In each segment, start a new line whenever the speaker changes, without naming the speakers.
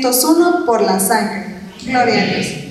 501 por la sangre. Gloria a Dios.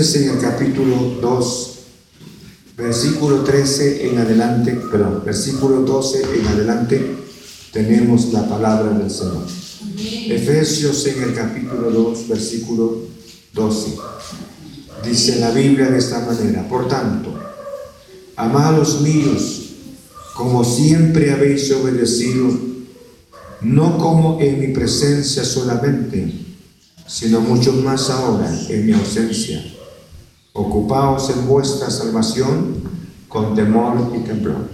Filipenses en el capítulo 2, versículo 13 en adelante, perdón, versículo 12 en adelante, tenemos la palabra del Señor. Efesios en el capítulo 2, versículo 12. Dice la Biblia de esta manera, por tanto, amados míos, como siempre habéis obedecido, no como en mi presencia solamente, sino mucho más ahora en mi ausencia. Ocupaos en vuestra salvación con temor y temblor.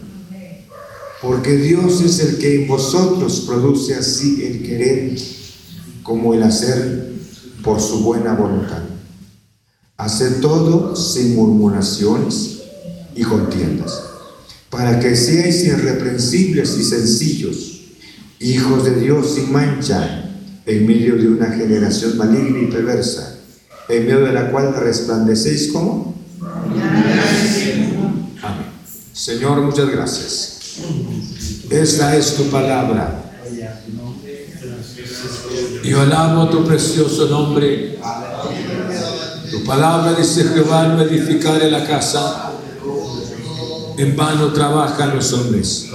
Porque Dios es el que en vosotros produce así el querer como el hacer por su buena voluntad. Haced todo sin murmuraciones y contiendas, para que seáis irreprensibles y sencillos, hijos de Dios sin mancha en medio de una generación maligna y perversa, en medio de la cual resplandecéis como. Amén. Señor, muchas gracias. Esta es tu palabra. Yo alabo tu precioso nombre. Tu palabra dice Jehová no edificaré la casa, en vano trabajan los hombres,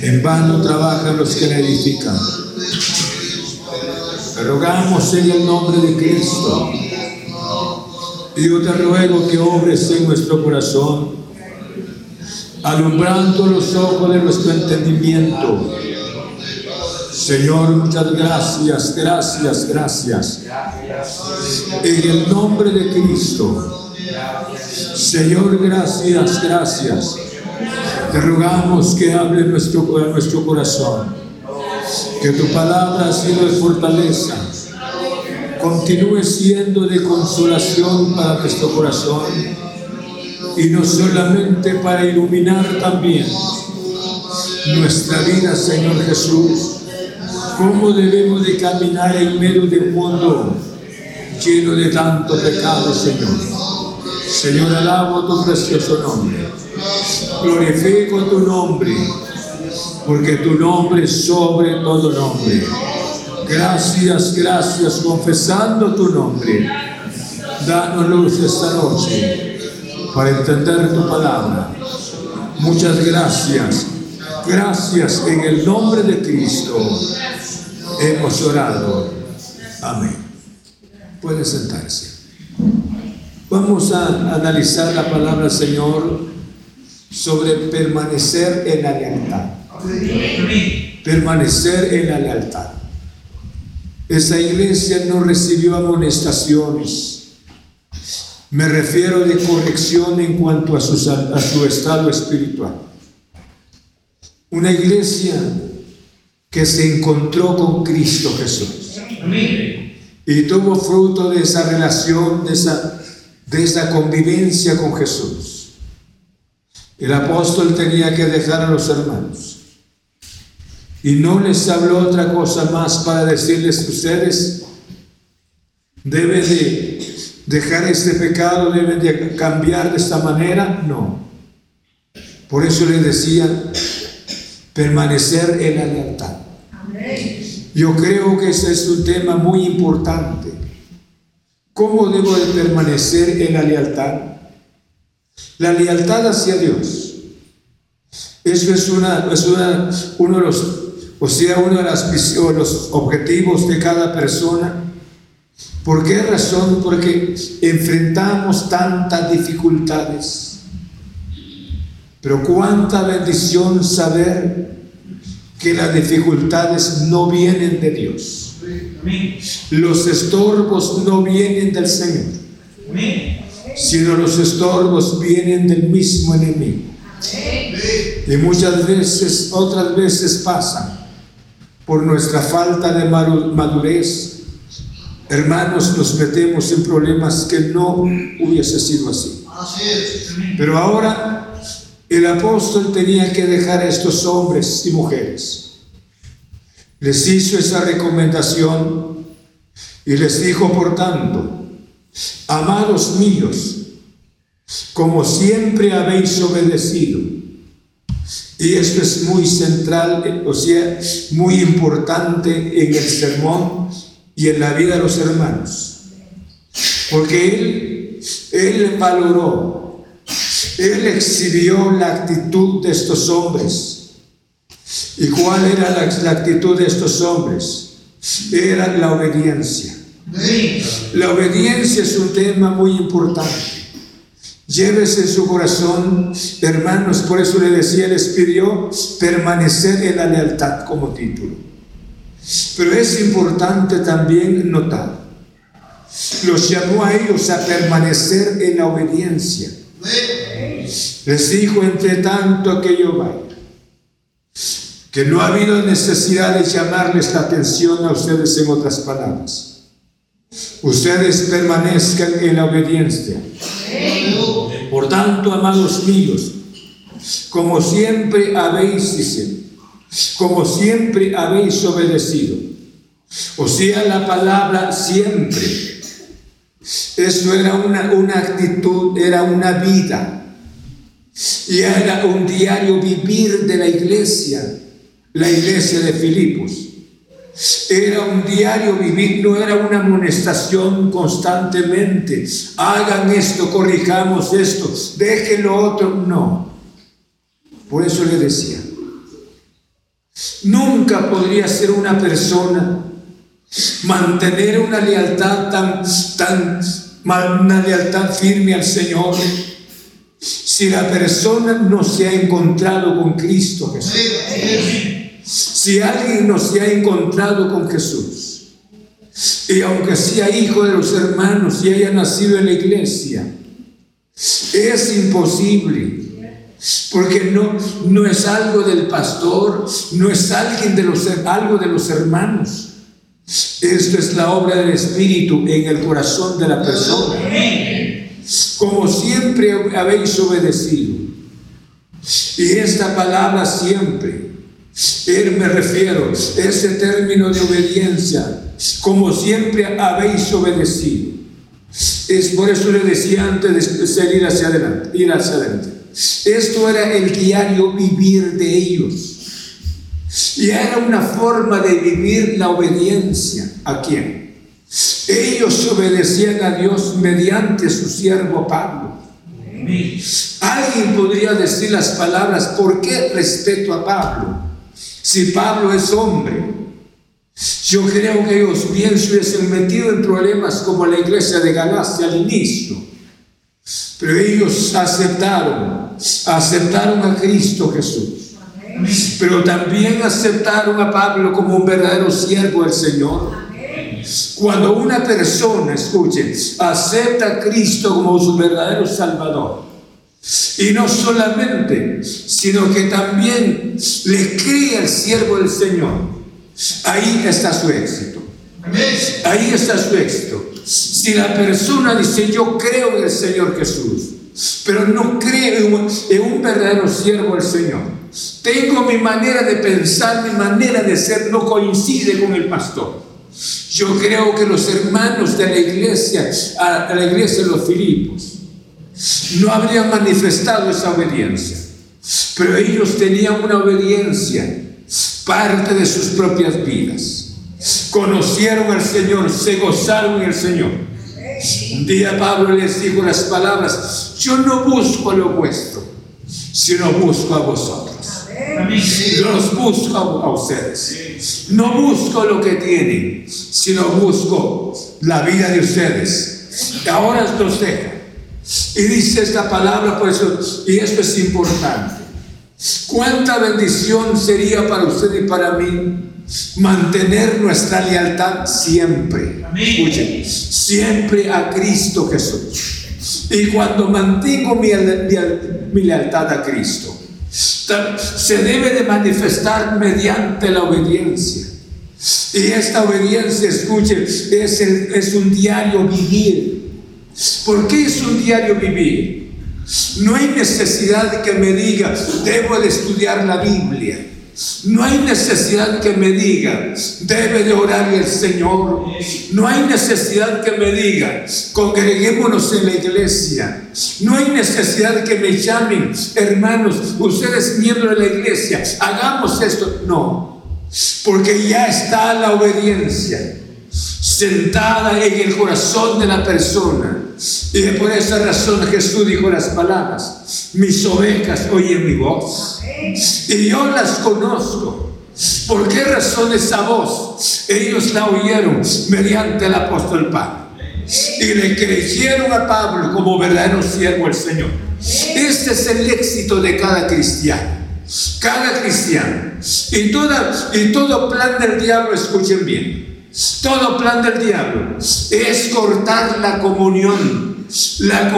en vano trabajan los que la edifican. Rogamos en el nombre de Cristo. Y yo te ruego que obres en nuestro corazón, alumbrando los ojos de nuestro entendimiento. Señor, muchas gracias, gracias, gracias. En el nombre de Cristo. Señor, gracias, gracias. Te rogamos que hable nuestro, nuestro corazón. Que tu palabra ha sido de fortaleza. Continúe siendo de consolación para nuestro corazón. Y no solamente para iluminar también nuestra vida, Señor Jesús. Cómo debemos de caminar en medio del mundo lleno de tanto pecado, Señor. Señor, alabo tu precioso nombre. Glorifico tu nombre, porque tu nombre es sobre todo nombre. Gracias, gracias, confesando tu nombre. Danos luz esta noche para entender tu palabra. Muchas gracias. Gracias en el nombre de Cristo. Hemos orado. Amén. Puede sentarse. Vamos a analizar la palabra del Señor sobre permanecer en la lealtad. Permanecer en la lealtad. Esa iglesia no recibió amonestaciones. Me refiero de corrección en cuanto a su, a su estado espiritual. Una iglesia que se encontró con Cristo Jesús. Y tuvo fruto de esa relación, de esa, de esa convivencia con Jesús. El apóstol tenía que dejar a los hermanos. Y no les habló otra cosa más para decirles que ustedes deben de dejar este pecado, deben de cambiar de esta manera. No. Por eso les decía, permanecer en la lealtad. Yo creo que ese es un tema muy importante. ¿Cómo debo de permanecer en la lealtad? La lealtad hacia Dios. Eso es, una, es una, uno de los, o sea, uno de las, los objetivos de cada persona. ¿Por qué razón? Porque enfrentamos tantas dificultades. Pero cuánta bendición saber que las dificultades no vienen de Dios. Los estorbos no vienen del Señor, sino los estorbos vienen del mismo enemigo. Y muchas veces, otras veces pasan por nuestra falta de madurez. Hermanos, nos metemos en problemas que no hubiese sido así. Pero ahora el apóstol tenía que dejar a estos hombres y mujeres. Les hizo esa recomendación y les dijo, por tanto, amados míos, como siempre habéis obedecido. Y esto es muy central, o sea, muy importante en el sermón y en la vida de los hermanos. Porque él, él valoró, él exhibió la actitud de estos hombres. ¿Y cuál era la, actitud de estos hombres? Era la obediencia. La obediencia es un tema muy importante. Llévese en su corazón, hermanos, por eso le decía, les pidió permanecer en la lealtad como título. Pero es importante también notar, los llamó a ellos a permanecer en la obediencia. Les dijo, entre tanto que yo vaya, que no ha habido necesidad de llamarles la atención a ustedes en otras palabras. Ustedes permanezcan en la obediencia. Tanto, amados míos, como siempre habéis, dice, como siempre habéis obedecido. O sea, la palabra siempre. Eso era una, una actitud, era una vida. Y era un diario vivir de la iglesia, la iglesia de Filipos. Era un diario vivir, no era una amonestación constantemente. Hagan esto, corrijamos esto, dejen lo otro. No. Por eso le decía, nunca podría ser una persona mantener una lealtad tan, tan, una lealtad firme al Señor si la persona no se ha encontrado con Cristo Jesús. Si alguien no se ha encontrado con Jesús, y aunque sea hijo de los hermanos y haya nacido en la iglesia, es imposible. Porque no, no es algo del pastor, no es alguien de los, algo de los hermanos. Esto es la obra del Espíritu en el corazón de la persona. Como siempre habéis obedecido. Y esta palabra siempre él me refiero, ese término de obediencia, como siempre habéis obedecido. Es por eso le decía antes de seguir hacia adelante, ir hacia adelante. Esto era el diario vivir de ellos. Y era una forma de vivir la obediencia. ¿A quién? Ellos obedecían a Dios mediante su siervo Pablo. Alguien podría decir las palabras, ¿por qué respeto a Pablo? Si Pablo es hombre, yo creo que ellos bien se hubiesen metido en problemas como la iglesia de Galacia al inicio. Pero ellos aceptaron, aceptaron a Cristo Jesús. Pero también aceptaron a Pablo como un verdadero siervo del Señor. Cuando una persona, escuchen, acepta a Cristo como su verdadero Salvador, y no solamente, sino que también le cree al siervo del Señor. Ahí está su éxito. Ahí está su éxito. Si la persona dice, yo creo en el Señor Jesús, pero no creo en un verdadero siervo del Señor. Tengo mi manera de pensar, mi manera de ser no coincide con el pastor. Yo creo que los hermanos de la iglesia, a la iglesia de los Filipos, no habrían manifestado esa obediencia. Pero ellos tenían una obediencia, parte de sus propias vidas. Conocieron al Señor, se gozaron en el Señor. Un día Pablo les dijo las palabras, yo no busco lo vuestro, sino busco a vosotros. Los busco a ustedes. No busco lo que tienen, sino busco la vida de ustedes. Ahora los dejo y dice esta palabra, por eso, y esto es importante. ¿Cuánta bendición sería para usted y para mí mantener nuestra lealtad siempre? Escuchen, siempre a Cristo Jesús. Y cuando mantengo mi, mi lealtad a Cristo, se debe de manifestar mediante la obediencia. Y esta obediencia, escuchen, es, es un diario vivir ¿Por qué es un diario vivir? No hay necesidad de que me diga, debo de estudiar la Biblia. No hay necesidad que me diga, debe de orar el Señor. No hay necesidad que me diga, congreguémonos en la iglesia. No hay necesidad que me llamen, hermanos, ustedes miembros de la iglesia, hagamos esto. No, porque ya está la obediencia sentada en el corazón de la persona. Y por esa razón Jesús dijo las palabras, mis ovejas oyen mi voz y yo las conozco. ¿Por qué razón esa voz? Ellos la oyeron mediante el apóstol Pablo y le creyeron a Pablo como verdadero siervo del Señor. Este es el éxito de cada cristiano. Cada cristiano. Y, toda, y todo plan del diablo, escuchen bien todo plan del diablo es cortar la comunión, la,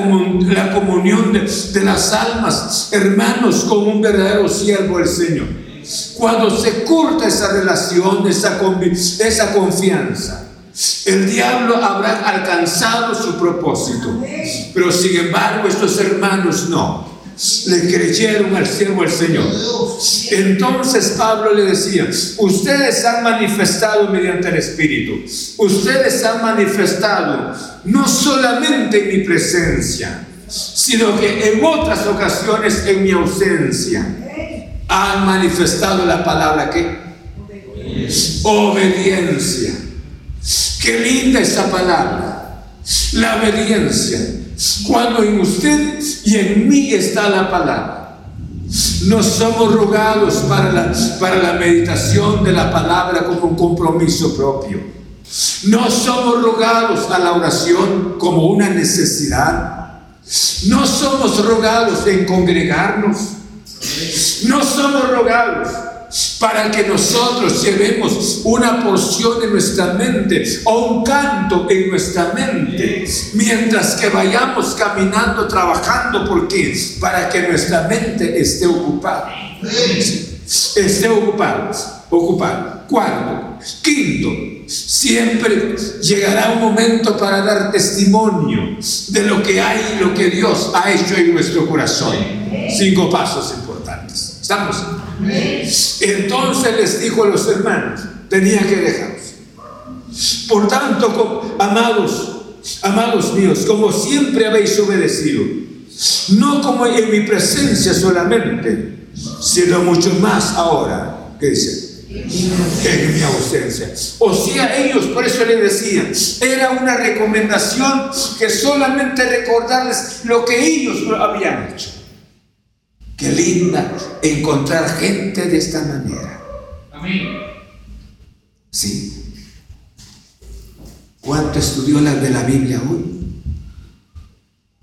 comunión de, las almas, hermanos, con un verdadero siervo del Señor. Cuando se corta esa relación, esa, esa confianza, el diablo habrá alcanzado su propósito. Pero sin embargo, estos hermanos no le creyeron al siervo del Señor. Entonces Pablo le decía, ustedes han manifestado mediante el Espíritu, ustedes han manifestado no solamente en mi presencia, sino que en otras ocasiones en mi ausencia han manifestado la palabra que Obediencia. Qué linda esa palabra. La obediencia. Cuando en usted y en mí está la palabra. No somos rogados para la, para la meditación de la palabra como un compromiso propio. No somos rogados a la oración como una necesidad. No somos rogados en congregarnos. No somos rogados para que nosotros llevemos una porción en nuestra mente o un canto en nuestra mente mientras que vayamos caminando, trabajando, porque para que nuestra mente esté ocupada. Esté ocupada, ocupada. Cuarto, quinto, siempre llegará un momento para dar testimonio de lo que hay, lo que Dios ha hecho en nuestro corazón. Cinco pasos importantes. ¿Estamos? Entonces les dijo a los hermanos, tenía que dejarlos. Por tanto, amados, amados míos, como siempre habéis obedecido, no como en mi presencia solamente, sino mucho más ahora, ¿qué dice? En mi ausencia. O sea, ellos por eso le decían, era una recomendación que solamente recordarles lo que ellos habían hecho. Qué linda encontrar gente de esta manera. Amén. Sí. ¿Cuánto estudió la de la Biblia hoy?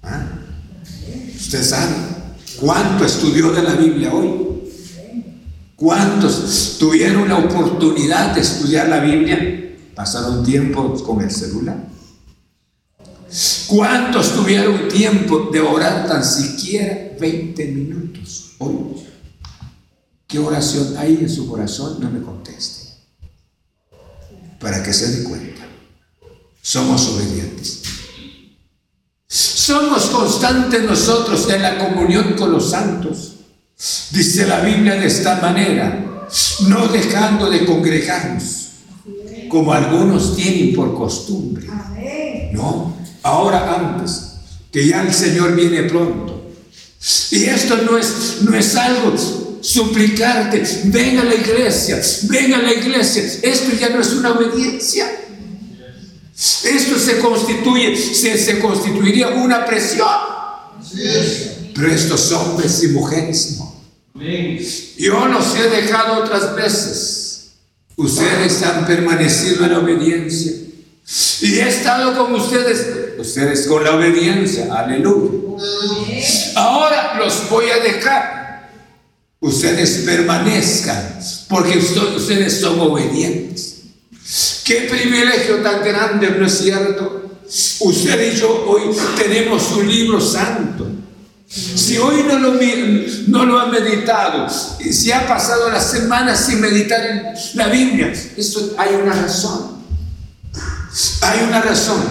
¿Ah? ¿Usted sabe cuánto estudió de la Biblia hoy? ¿Cuántos tuvieron la oportunidad de estudiar la Biblia? ¿Pasaron tiempo con el celular? ¿Cuántos tuvieron tiempo de orar tan siquiera 20 minutos hoy? ¿Qué oración hay en su corazón? No me conteste. Para que se dé cuenta. Somos obedientes. Somos constantes nosotros en la comunión con los santos. Dice la Biblia de esta manera, no dejando de congregarnos, como algunos tienen por costumbre. No, ahora antes, que ya el Señor viene pronto. Y esto no es, no es algo suplicarte, ven a la iglesia, ven a la iglesia. Esto ya no es una obediencia. Esto se constituye, se, se constituiría una presión. Pero estos hombres y mujeres no. Yo los he dejado otras veces. Ustedes han permanecido en obediencia. Y he estado con ustedes, ustedes con la obediencia. Aleluya. Ahora los voy a dejar. Ustedes permanezcan porque ustedes son obedientes. Qué privilegio tan grande, ¿no es cierto? Usted y yo hoy tenemos un libro santo. Si hoy no lo, no lo ha meditado, si ha pasado la semana sin meditar en la Biblia, esto hay una razón. Hay una razón.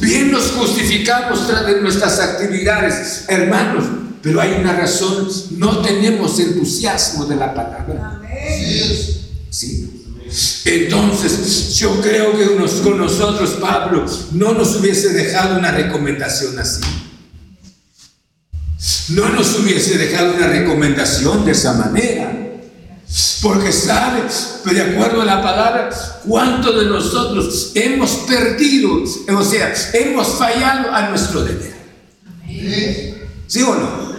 Bien nos justificamos tras de nuestras actividades, hermanos, pero hay una razón. No tenemos entusiasmo de la palabra. Sí. Entonces, yo creo que con nosotros, Pablo, no nos hubiese dejado una recomendación así. No nos hubiese dejado una recomendación de esa manera. Porque sabe, de acuerdo a la palabra, cuánto de nosotros hemos perdido, o sea, hemos fallado a nuestro deber. ¿Sí o no?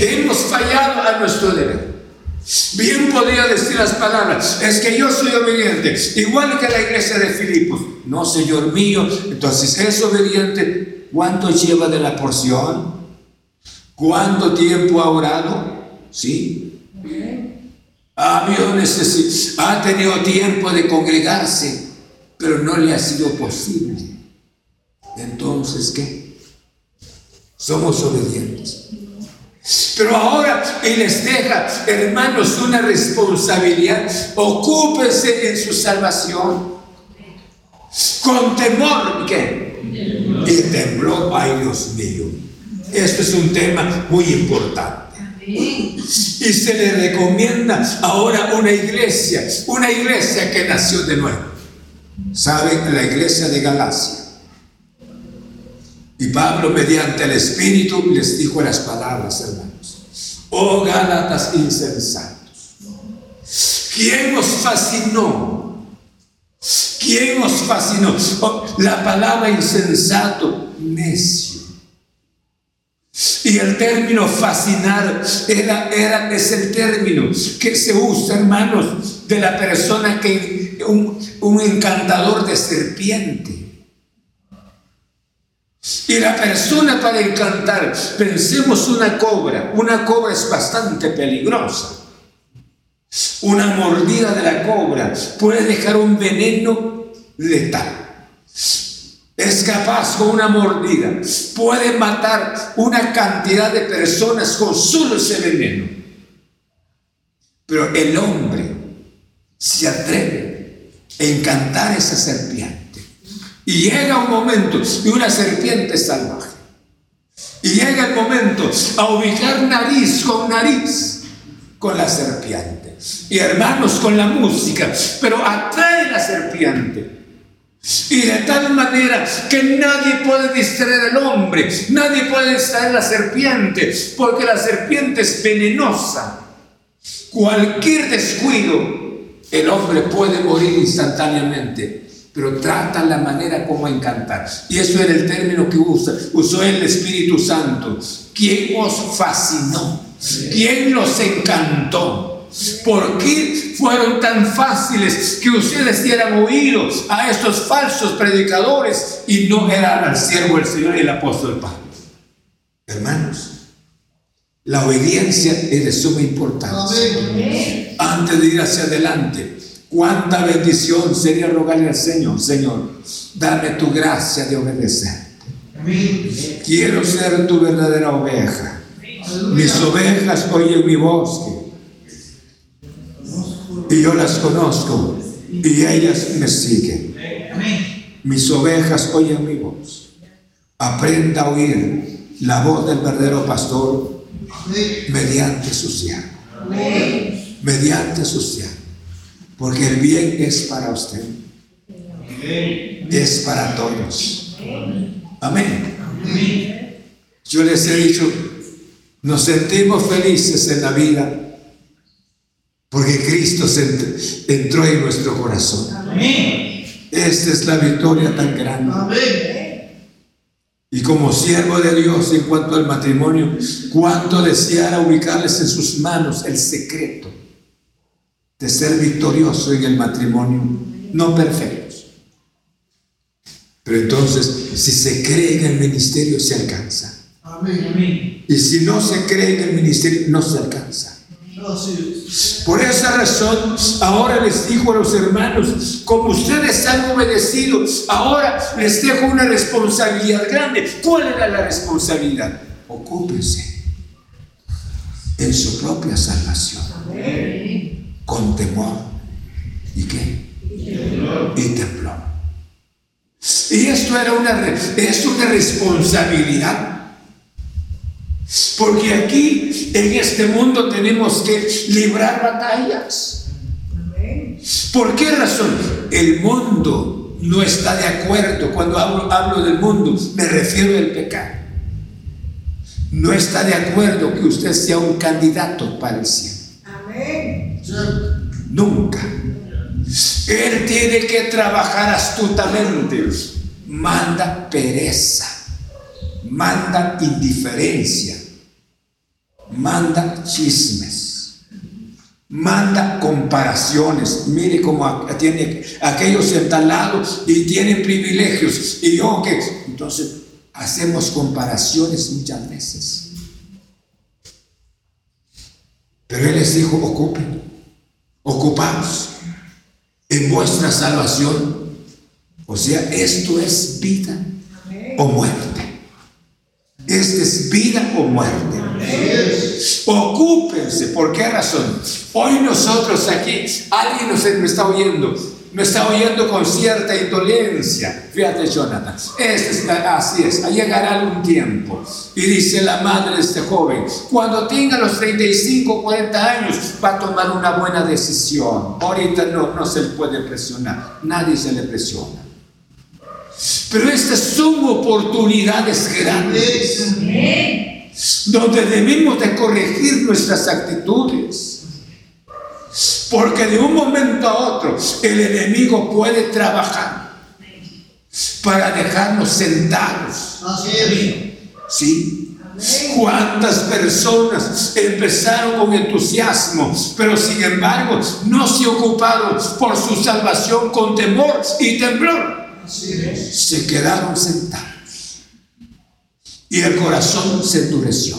Hemos fallado a nuestro deber. Bien podría decir las palabras, es que yo soy obediente, igual que la iglesia de Filipos. No, Señor mío, entonces es obediente. ¿Cuánto lleva de la porción? ¿Cuánto tiempo ha orado? ¿Sí? Ha, ha tenido tiempo de congregarse, pero no le ha sido posible. Entonces, ¿qué? Somos obedientes. Pero ahora Él les deja, hermanos, una responsabilidad. Ocúpense en su salvación. Con temor, ¿qué? Y tembló, ay Dios mío. Esto es un tema muy importante. Y se le recomienda ahora una iglesia, una iglesia que nació de nuevo. ¿Saben? La iglesia de Galacia. Y Pablo, mediante el Espíritu, les dijo las palabras, hermanos. Oh Gálatas insensatos, ¿quién os fascinó ¿Quién os fascinó? Oh, la palabra insensato, necio. Y el término fascinar era, era, es el término que se usa, hermanos, de la persona que, un, un encantador de serpiente. Y la persona para encantar, pensemos una cobra, una cobra es bastante peligrosa. Una mordida de la cobra puede dejar un veneno letal. Es capaz con una mordida, puede matar una cantidad de personas con solo ese veneno. Pero el hombre se atreve a encantar a esa serpiente. Y llega un momento de una serpiente salvaje. Y llega el momento a ubicar nariz con nariz con la serpiente. Y hermanos, con la música. Pero atrae la serpiente. Y de tal manera que nadie puede distraer al hombre, nadie puede distraer a la serpiente, porque la serpiente es venenosa. Cualquier descuido, el hombre puede morir instantáneamente pero trata la manera como encantar. Y eso era el término que usa, usó el Espíritu Santo. ¿Quién os fascinó? ¿Quién los encantó? ¿Por qué fueron tan fáciles que ustedes dieran oídos a estos falsos predicadores y no eran al siervo del Señor y el apóstol Pablo? Hermanos, la obediencia es de suma importancia. Antes de ir hacia adelante, Cuánta bendición sería rogarle al Señor, Señor, dame tu gracia de obedecer. Quiero ser tu verdadera oveja. Mis ovejas oyen mi voz y yo las conozco y ellas me siguen. Mis ovejas oyen mi voz. Aprenda a oír la voz del verdadero pastor mediante su siervo. Mediante su siervo. Porque el bien es para usted. Es para todos. Amén. Yo les he dicho, nos sentimos felices en la vida porque Cristo entró en nuestro corazón. Esta es la victoria tan grande. Y como siervo de Dios en cuanto al matrimonio, cuánto deseara ubicarles en sus manos el secreto de ser victorioso en el matrimonio, no perfectos. Pero entonces, si se cree en el ministerio, se alcanza. Y si no se cree en el ministerio, no se alcanza. Por esa razón, ahora les digo a los hermanos, como ustedes han obedecido, ahora les dejo una responsabilidad grande. ¿Cuál era la responsabilidad? Ocúpense en su propia salvación. Con temor. ¿Y qué? Y tembló. Y esto era una, es una responsabilidad. Porque aquí, en este mundo, tenemos que librar batallas. ¿Por qué razón? El mundo no está de acuerdo. Cuando hablo, hablo del mundo, me refiero al pecado. No está de acuerdo que usted sea un candidato para el cielo. Nunca. Él tiene que trabajar astutamente. Manda pereza, manda indiferencia, manda chismes, manda comparaciones. Mire cómo tiene aquellos entalados y tienen privilegios. Y yo que, entonces hacemos comparaciones muchas veces. Pero Él les dijo, ocupen, ocupaos en vuestra salvación. O sea, esto es vida o muerte. Esto es vida o muerte. Ocúpense. ¿Por qué razón? Hoy nosotros aquí, alguien nos está oyendo me está oyendo con cierta indolencia. Fíjate, Jonathan, este es, así es, llegará algún tiempo. Y dice la madre de este joven, cuando tenga los 35, 40 años, va a tomar una buena decisión. Ahorita no, no se le puede presionar, nadie se le presiona. Pero estas son oportunidades grandes donde debemos de corregir nuestras actitudes Porque de un momento a otro el enemigo puede trabajar para dejarnos sentados. ¿Sí? ¿Cuántas personas empezaron con entusiasmo, pero sin embargo no se ocuparon por su salvación con temor y temblor? Se quedaron sentados y el corazón se endureció.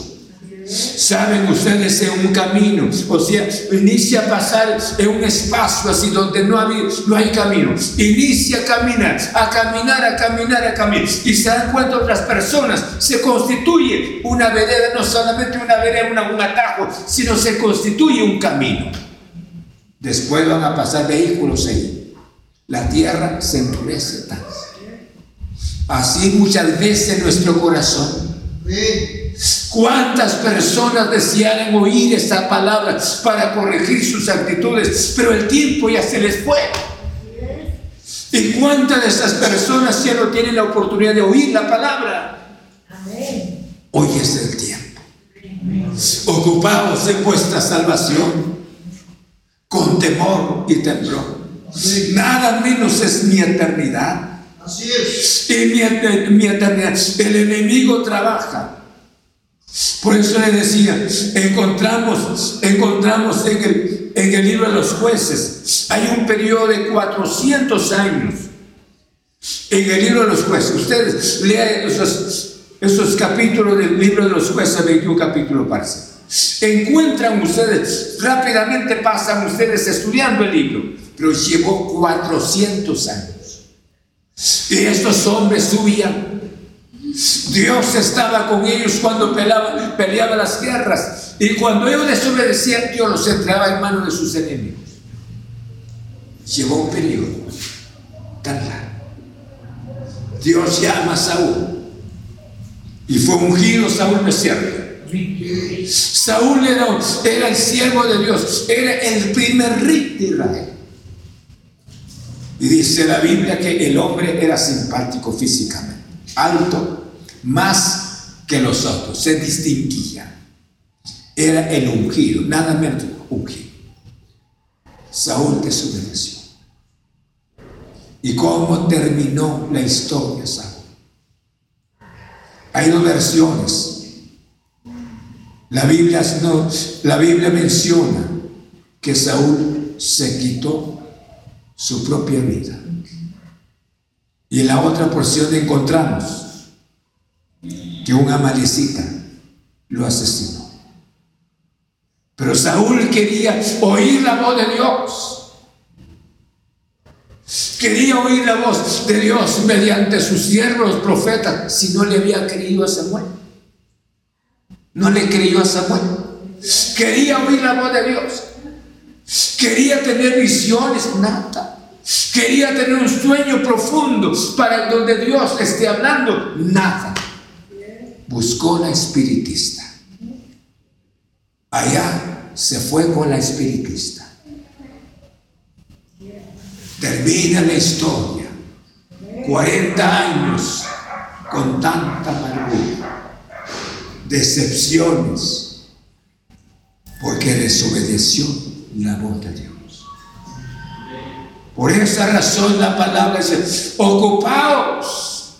Saben ustedes en un camino, o sea, inicia a pasar en un espacio así donde no hay, no hay camino. Inicia a caminar, a caminar, a caminar, a caminar. Y se dan cuenta otras personas, se constituye una vereda, no solamente una vereda, un atajo, sino se constituye un camino. Después van a pasar vehículos ahí. La tierra se endurece tanto. Así muchas veces nuestro corazón. ¿Cuántas personas desearan oír esta palabra para corregir sus actitudes? Pero el tiempo ya se les fue. ¿Y cuántas de esas personas ya no tienen la oportunidad de oír la palabra? Hoy es el tiempo. Ocupados en vuestra salvación con temor y temblor. Nada menos es mi eternidad. Así es. Y mi, eternidad. El enemigo trabaja. Por eso le decía, encontramos, encontramos en el, en el libro de los jueces, hay un periodo de 400 años. En el libro de los jueces, ustedes lean esos, esos capítulos del libro de los jueces, 21 capítulos parece. Encuentran ustedes, rápidamente pasan ustedes estudiando el libro, pero llevó 400 años. Y estos hombres subían. Dios estaba con ellos cuando peleaban peleaba las guerras. Y cuando ellos desobedecían, Dios los entregaba en manos de sus enemigos. Llevó un periodo tan largo. Dios llama a Saúl. Y fue ungido Saúl, ¿no Saúl era, era el siervo de Dios, era el primer rey de Israel. Y dice la Biblia que el hombre era simpático físicamente, alto, más que los otros, se distinguía. Era el ungido, nada menos ungido. Saúl desobedeció. ¿Y cómo terminó la historia, Saúl? Hay dos versiones. La Biblia, no, la Biblia menciona que Saúl se quitó su propia vida. Y en la otra porción encontramos que un amalecita lo asesinó. Pero Saúl quería oír la voz de Dios. Quería oír la voz de Dios mediante sus siervos, profetas, si no le había creído a Samuel. No le creyó a Samuel. Quería oír la voz de Dios. Quería tener visiones, nada. Quería tener un sueño profundo para donde Dios esté hablando, nada. Buscó la espiritista. Allá se fue con la espiritista. Termina la historia. 40 años con tanta amargura, decepciones, porque desobedeció la voz de Dios. Por esa razón la palabra dice, ocupaos.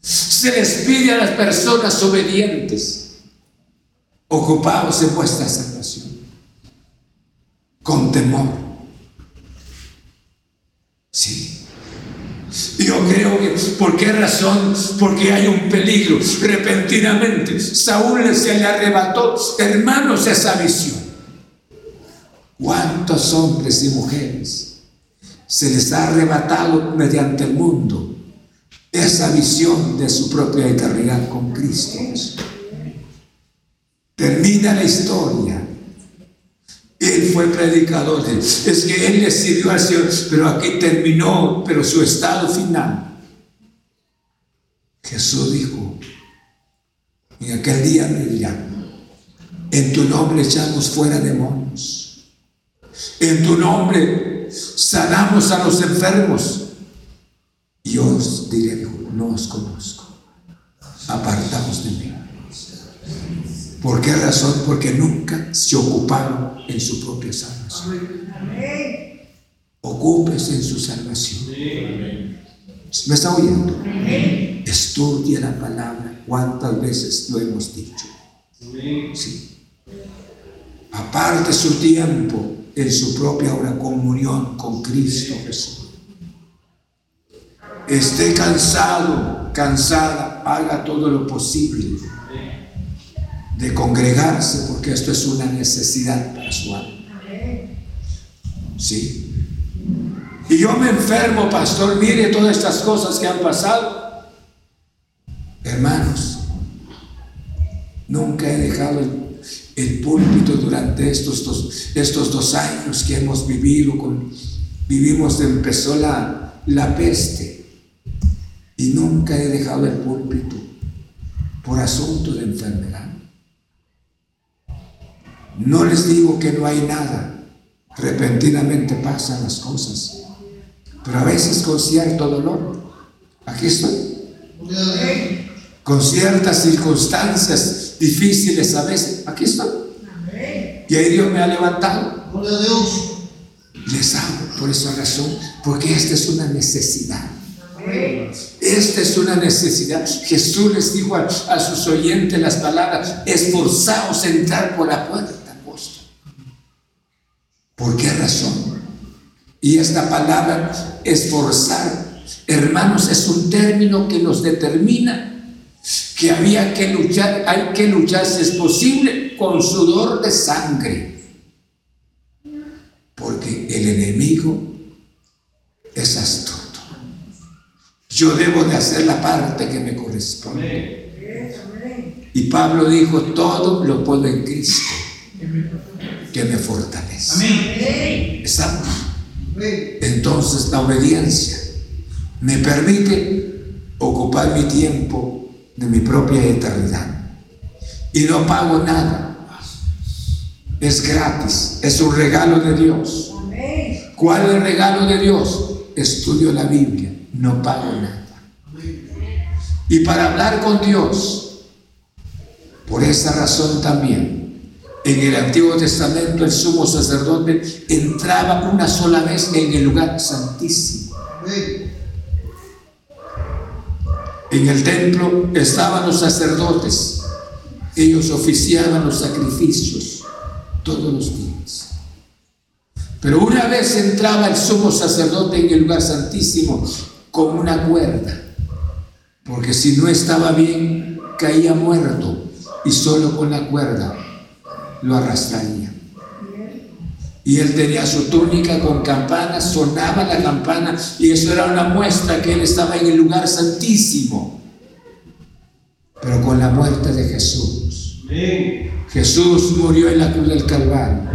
Se les pide a las personas obedientes, ocupaos en vuestra salvación, con temor. Sí. Yo creo que, ¿por qué razón? Porque hay un peligro. Repentinamente, Saúl se le arrebató, hermanos, esa visión. ¿Cuántos hombres y mujeres se les ha arrebatado mediante el mundo esa visión de su propia eternidad con Cristo? Termina la historia. Él fue predicador. Es que él le sirvió al Señor, pero aquí terminó, pero su estado final. Jesús dijo, en aquel día me dirán, en tu nombre echamos fuera demonios en tu nombre sanamos a los enfermos. Y os diré, no os conozco. Apartaos de mí. ¿Por qué razón? Porque nunca se ocuparon en su propia salvación. Ocúpese en su salvación. ¿Me está oyendo? Estudie la palabra. ¿Cuántas veces lo hemos dicho? Sí. Aparte su tiempo en su propia comunión con Cristo Jesús. Esté cansado, cansada, haga todo lo posible de congregarse porque esto es una necesidad para su alma. Sí. Y yo me enfermo, pastor, mire todas estas cosas que han pasado. Hermanos, nunca he dejado el, púlpito durante estos dos, estos dos años que hemos vivido. Con, vivimos, empezó la, la peste. Y nunca he dejado el púlpito por asunto de enfermedad. No les digo que no hay nada. Repentinamente pasan las cosas pero a veces con cierto dolor. Aquí estoy. Con ciertas circunstancias difíciles a veces. Aquí estoy. Y ahí Dios me ha levantado. Les hago por esa razón, porque esta es una necesidad. Esta es una necesidad. Jesús les dijo a, sus oyentes las palabras, esforzaos a entrar por la puerta, ¿Por qué razón? Y esta palabra, esforzar, hermanos, es un término que nos determina que había que luchar, hay que luchar si es posible con sudor de sangre. Porque el enemigo es astuto. Yo debo de hacer la parte que me corresponde. Y Pablo dijo, todo lo puedo en Cristo, que me fortalece. Entonces la obediencia me permite ocupar mi tiempo de mi propia eternidad. Y no pago nada. Es gratis. Es un regalo de Dios. ¿Cuál es el regalo de Dios? Estudio la Biblia. No pago nada. Y para hablar con Dios, por esa razón también, en el Antiguo Testamento el sumo sacerdote entraba una sola vez en el lugar santísimo. En el templo estaban los sacerdotes. Ellos oficiaban los sacrificios todos los días. Pero una vez entraba el sumo sacerdote en el lugar santísimo con una cuerda, porque si no estaba bien, caía muerto y solo con la cuerda lo arrastraría. Y él tenía su túnica con campanas, sonaba la campana y eso era una muestra que él estaba en el lugar santísimo. Pero con la muerte de Jesús. Jesús murió en la cruz del Calvario.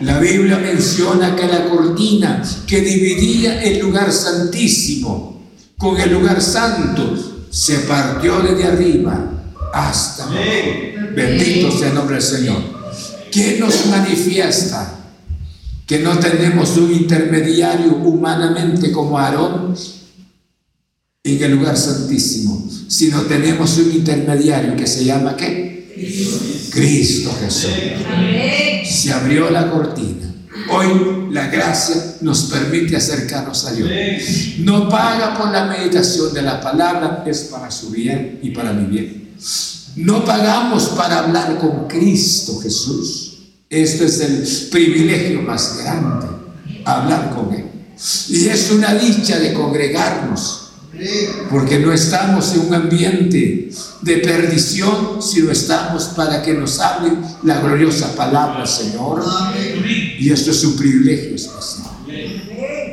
La Biblia menciona que la cortina que dividía el lugar santísimo con el lugar santo se partió desde arriba hasta Bendito sea el nombre del Señor. ¿Qué nos manifiesta? Que no tenemos un intermediario humanamente como Aarón en el lugar santísimo, sino tenemos un intermediario que se llama ¿qué? Cristo, Jesús. Se abrió la cortina. Hoy la gracia nos permite acercarnos a Dios. No paga por la meditación de la palabra, es para su bien y para mi bien. No pagamos para hablar con Cristo Jesús. Esto es el privilegio más grande, hablar con Él. Y es una dicha de congregarnos, porque no estamos en un ambiente de perdición, sino estamos para que nos hable la gloriosa palabra, Señor. Y esto es un privilegio especial.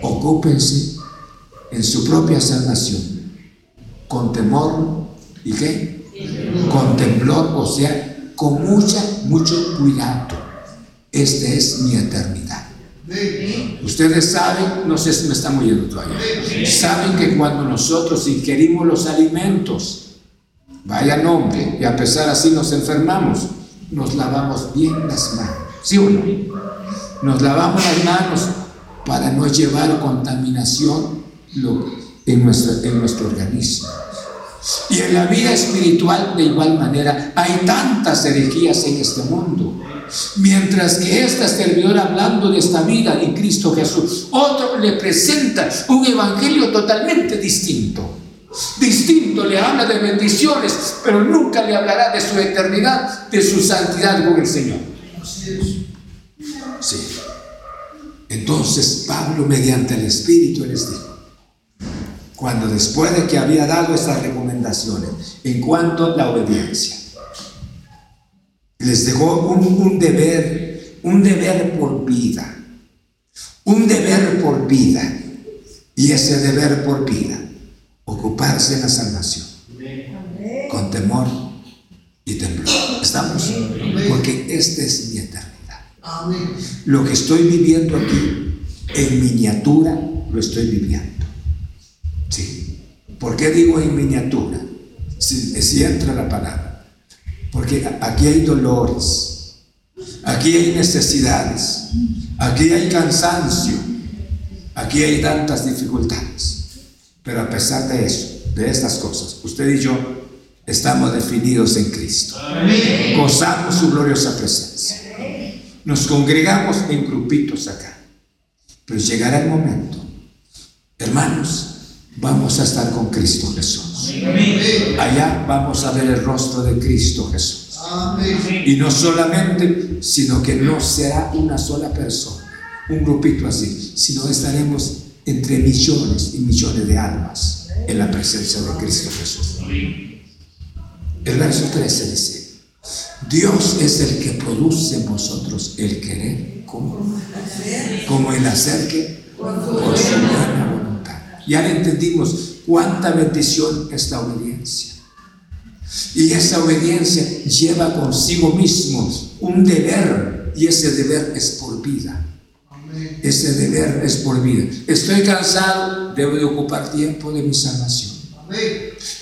Ocúpense en su propia salvación, con temor y qué? con temblor, o sea, con mucha, mucho cuidado. Esta es mi eternidad. Ustedes saben, no sé si me están oyendo todavía, saben que cuando nosotros ingerimos los alimentos, vaya nombre, y a pesar así nos enfermamos, nos lavamos bien las manos, ¿sí o no? Nos lavamos las manos para no llevar contaminación en nuestro, en nuestro organismo. Y en la vida espiritual, de igual manera, hay tantas herejías en este mundo. Mientras que esta servidora hablando de esta vida en Cristo Jesús, otro le presenta un evangelio totalmente distinto. Distinto, le habla de bendiciones, pero nunca le hablará de su eternidad, de su santidad con el Señor. Sí. Entonces Pablo, mediante el Espíritu, les dijo, cuando después de que había dado esas recomendaciones en cuanto a la obediencia, les dejó un, deber, un deber por vida, un deber por vida, y ese deber por vida, ocuparse de la salvación, con temor y temblor. ¿Estamos? Porque esta es mi eternidad. Lo que estoy viviendo aquí, en miniatura, lo estoy viviendo. ¿Sí? ¿Por qué digo en miniatura? Si, si entra la palabra. Porque aquí hay dolores, aquí hay necesidades, aquí hay cansancio, aquí hay tantas dificultades. Pero a pesar de eso, de estas cosas, usted y yo estamos definidos en Cristo. Gozamos su gloriosa presencia. Nos congregamos en grupitos acá. Pero llegará el momento, hermanos, vamos a estar con Cristo Jesús. Allá vamos a ver el rostro de Cristo Jesús. Y no solamente, sino que no será una sola persona, un grupito así, sino estaremos entre millones y millones de almas en la presencia de Cristo Jesús. El verso 13 dice, Dios es el que produce en vosotros el querer como, como el hacer que por su buena voluntad. Ya entendimos cuánta bendición es la obediencia. Y esa obediencia lleva consigo mismo un deber y ese deber es por vida. Ese deber es por vida. Estoy cansado, debo de ocupar tiempo de mi salvación.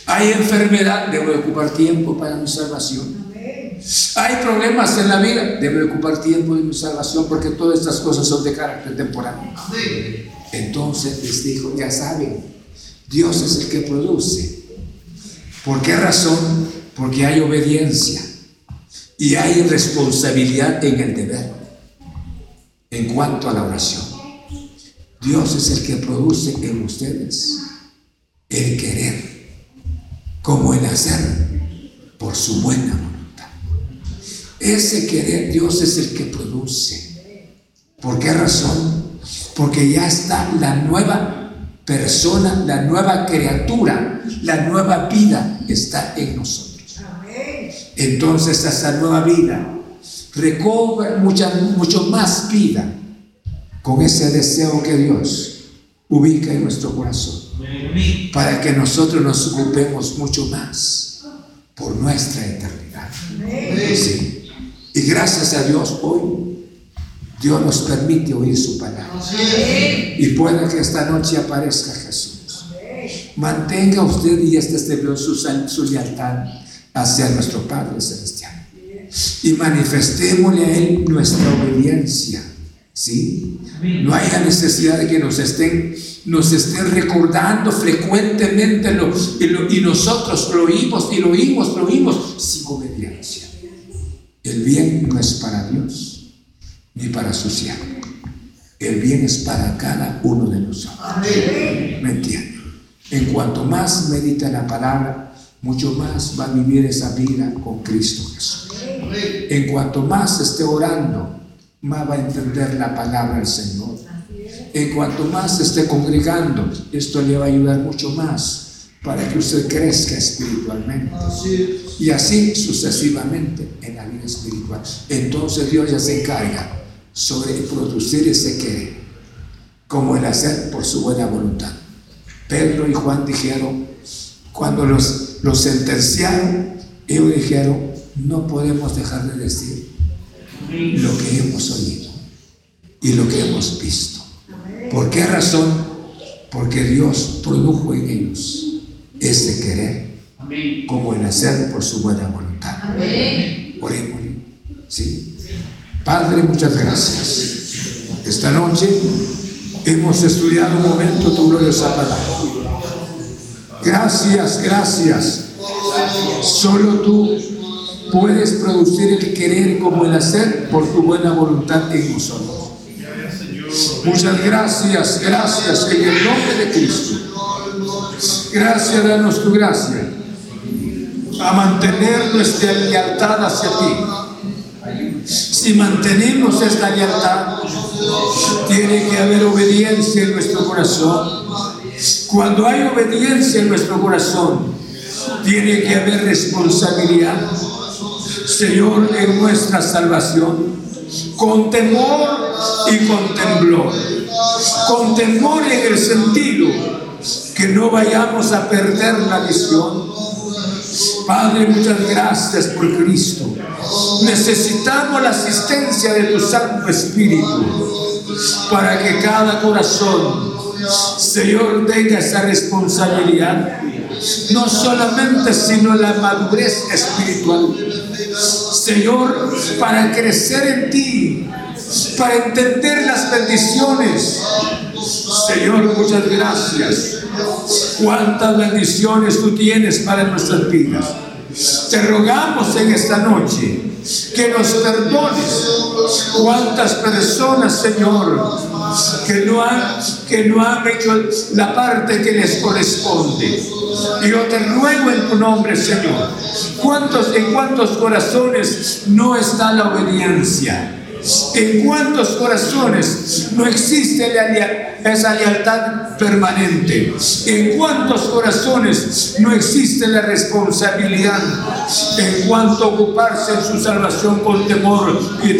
Hay enfermedad, debo de ocupar tiempo para mi salvación. Hay problemas en la vida, debe ocupar tiempo de mi salvación porque todas estas cosas son de carácter temporal. Entonces les dijo, ya saben, Dios es el que produce. ¿Por qué razón? Porque hay obediencia y hay responsabilidad en el deber en cuanto a la oración. Dios es el que produce en ustedes el querer como el hacer por su buena ese querer Dios es el que produce. ¿Por qué razón? Porque ya está la nueva persona, la nueva criatura, la nueva vida está en nosotros. Entonces esa nueva vida recobra mucha, mucho más vida con ese deseo que Dios ubica en nuestro corazón para que nosotros nos ocupemos mucho más por nuestra eternidad. Sí. Y gracias a Dios hoy Dios nos permite oír su palabra. Y puede que esta noche aparezca Jesús. Mantenga usted y este esté su, su lealtad hacia nuestro Padre Celestial. Y manifestémosle a Él nuestra obediencia. ¿Sí? No haya necesidad de que nos estén, nos estén recordando frecuentemente lo, y, y nosotros lo oímos y lo oímos, lo oímos sin obediencia. El bien no es para Dios ni para su siervo. El bien es para cada uno de nosotros. ¿Me entiende? En cuanto más medita la palabra, mucho más va a vivir esa vida con Cristo Jesús. En cuanto más esté orando, más va a entender la palabra del Señor. En cuanto más esté congregando, esto le va a ayudar mucho más para que usted crezca espiritualmente. Y así sucesivamente en la vida espiritual. Entonces Dios ya se encarga sobre producir ese querer, como el hacer por su buena voluntad. Pedro y Juan dijeron, cuando los, los sentenciaron, ellos dijeron, no podemos dejar de decir lo que hemos oído y lo que hemos visto. ¿Por qué razón? Porque Dios produjo en ellos ese querer como el hacer por su buena voluntad. Oremos. ¿sí? Padre, muchas gracias. Esta noche hemos estudiado un momento tu gloriosa palabra. Gracias, gracias. Solo tú puedes producir el querer como el hacer por tu buena voluntad en nosotros. Muchas gracias, gracias en el nombre de Cristo. Gracias, danos tu gracia a mantener nuestra lealtad hacia ti. Si mantenemos esta lealtad, tiene que haber obediencia en nuestro corazón. Cuando hay obediencia en nuestro corazón, tiene que haber responsabilidad. Señor, en nuestra salvación, con temor y con temblor. Con temor en el sentido que no vayamos a perder la visión. Padre, muchas gracias por Cristo. Necesitamos la asistencia de tu Santo Espíritu para que cada corazón, Señor, tenga esa responsabilidad. No solamente, sino la madurez espiritual. Señor, para crecer en ti, para entender las bendiciones. Señor, muchas gracias. Cuántas bendiciones tú tienes para nuestras vidas. Te rogamos en esta noche que nos perdones. Cuántas personas, Señor, que no han, que no han hecho la parte que les corresponde. Yo te ruego en tu nombre, Señor. ¿Cuántos, en cuántos corazones no está la obediencia? ¿En cuántos corazones no existe esa lealtad permanente? ¿En cuántos corazones no existe la responsabilidad? ¿En cuánto ocuparse en su salvación con temor y